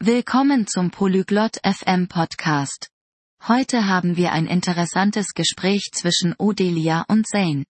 Willkommen zum Polyglot FM Podcast. Heute haben wir ein interessantes Gespräch zwischen Odelia und Zane.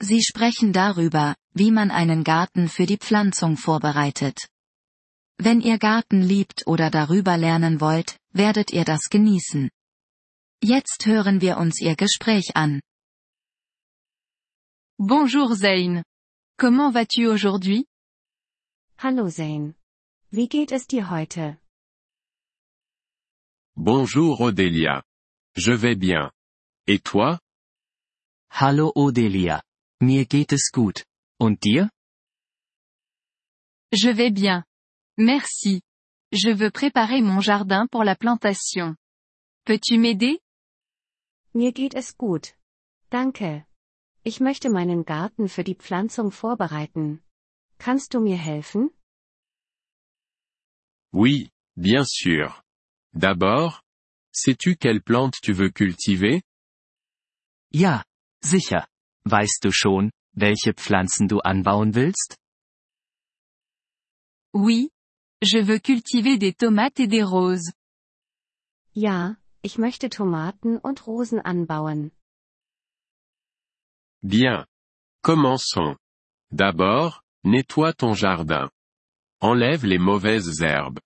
Sie sprechen darüber, wie man einen Garten für die Pflanzung vorbereitet. Wenn ihr Garten liebt oder darüber lernen wollt, werdet ihr das genießen. Jetzt hören wir uns ihr Gespräch an. Bonjour Zane. Comment vas-tu aujourd'hui? Hallo Zane. Wie geht es dir heute? Bonjour Odélia. Je vais bien. Et toi? Hallo Odelia. Mir geht es gut. Und dir? Je vais bien. Merci. Je veux préparer mon jardin pour la plantation. Peux-tu m'aider? Mir geht es gut. Danke. Ich möchte meinen Garten für die Pflanzung vorbereiten. Kannst du mir helfen? Oui, bien sûr. D'abord, sais-tu quelle plante tu veux cultiver? Ja, sicher. Weißt du schon, welche Pflanzen du anbauen willst? Oui. Je veux cultiver des tomates et des roses. Ja, ich möchte Tomaten und Rosen anbauen. Bien. Commençons. D'abord, nettoie ton jardin. Enlève les mauvaises herbes.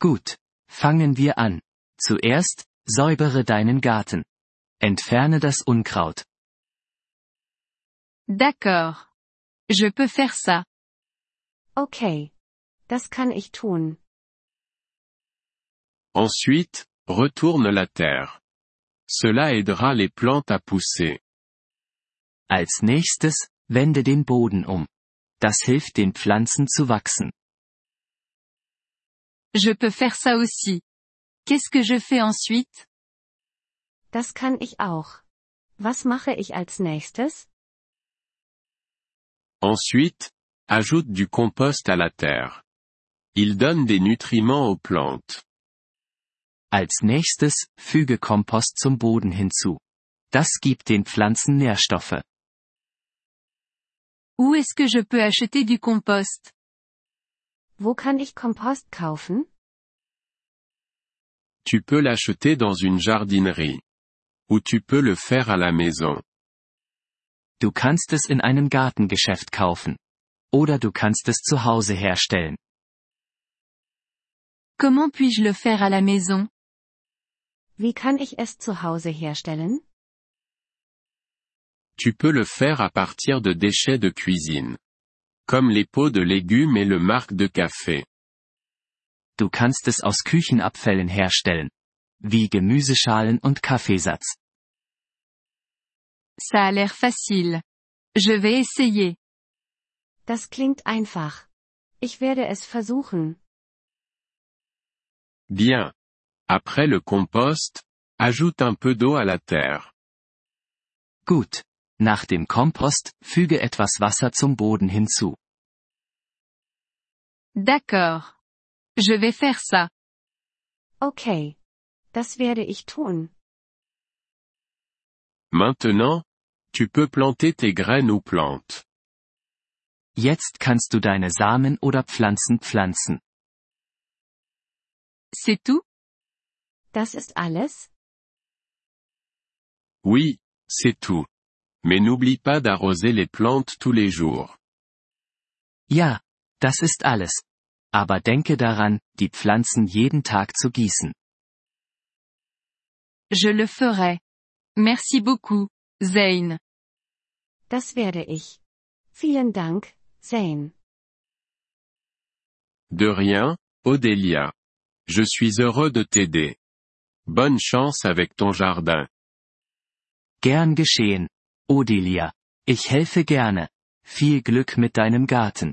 Gut. Fangen wir an. Zuerst, säubere deinen Garten. Entferne das Unkraut. D'accord. Je peux faire ça. Okay. Das kann ich tun. Ensuite, retourne la terre. Cela aidera les plantes à pousser. Als nächstes, wende den Boden um. Das hilft den Pflanzen zu wachsen. Je peux faire ça aussi. Qu'est-ce que je fais ensuite? Das kann ich auch. Was mache ich als nächstes? Ensuite, ajoute du compost à la terre. Il donne des nutriments aux plantes. Als nächstes, füge Kompost zum Boden hinzu. Das gibt den Pflanzen Nährstoffe. Où est-ce que je peux acheter du compost? Wo kann ich Kompost kaufen? Tu peux l'acheter dans une jardinerie. Ou tu peux le faire à la maison. Du kannst es in einem Gartengeschäft kaufen. Oder du kannst es zu Hause herstellen. Comment puis-je le faire à la maison? Wie kann ich es zu Hause herstellen? Tu peux le faire à partir de déchets de cuisine. Comme les pots de légumes et le marc de café. Du kannst es aus Küchenabfällen herstellen. Wie Gemüseschalen und Kaffeesatz. Ça a l'air facile. Je vais essayer. Das klingt einfach. Ich werde es versuchen. Bien. Après le compost, ajoute un peu d'eau à la terre. Gut. Nach dem Kompost, füge etwas Wasser zum Boden hinzu. D'accord. Je vais faire ça. Okay. Das werde ich tun. Maintenant, tu peux planter tes graines ou plantes. Jetzt kannst du deine Samen oder Pflanzen pflanzen. C'est tout? Das ist alles? Oui, c'est tout. Mais n'oublie pas d'arroser les plantes tous les jours. Ja, das ist alles. Aber denke daran, die Pflanzen jeden Tag zu gießen. Je le ferai. Merci beaucoup, Zane. Das werde ich. Vielen Dank, Zane. De rien, Odélia. Je suis heureux de t'aider. Bonne chance avec ton jardin. Gern geschehen. Odelia. Ich helfe gerne. Viel Glück mit deinem Garten.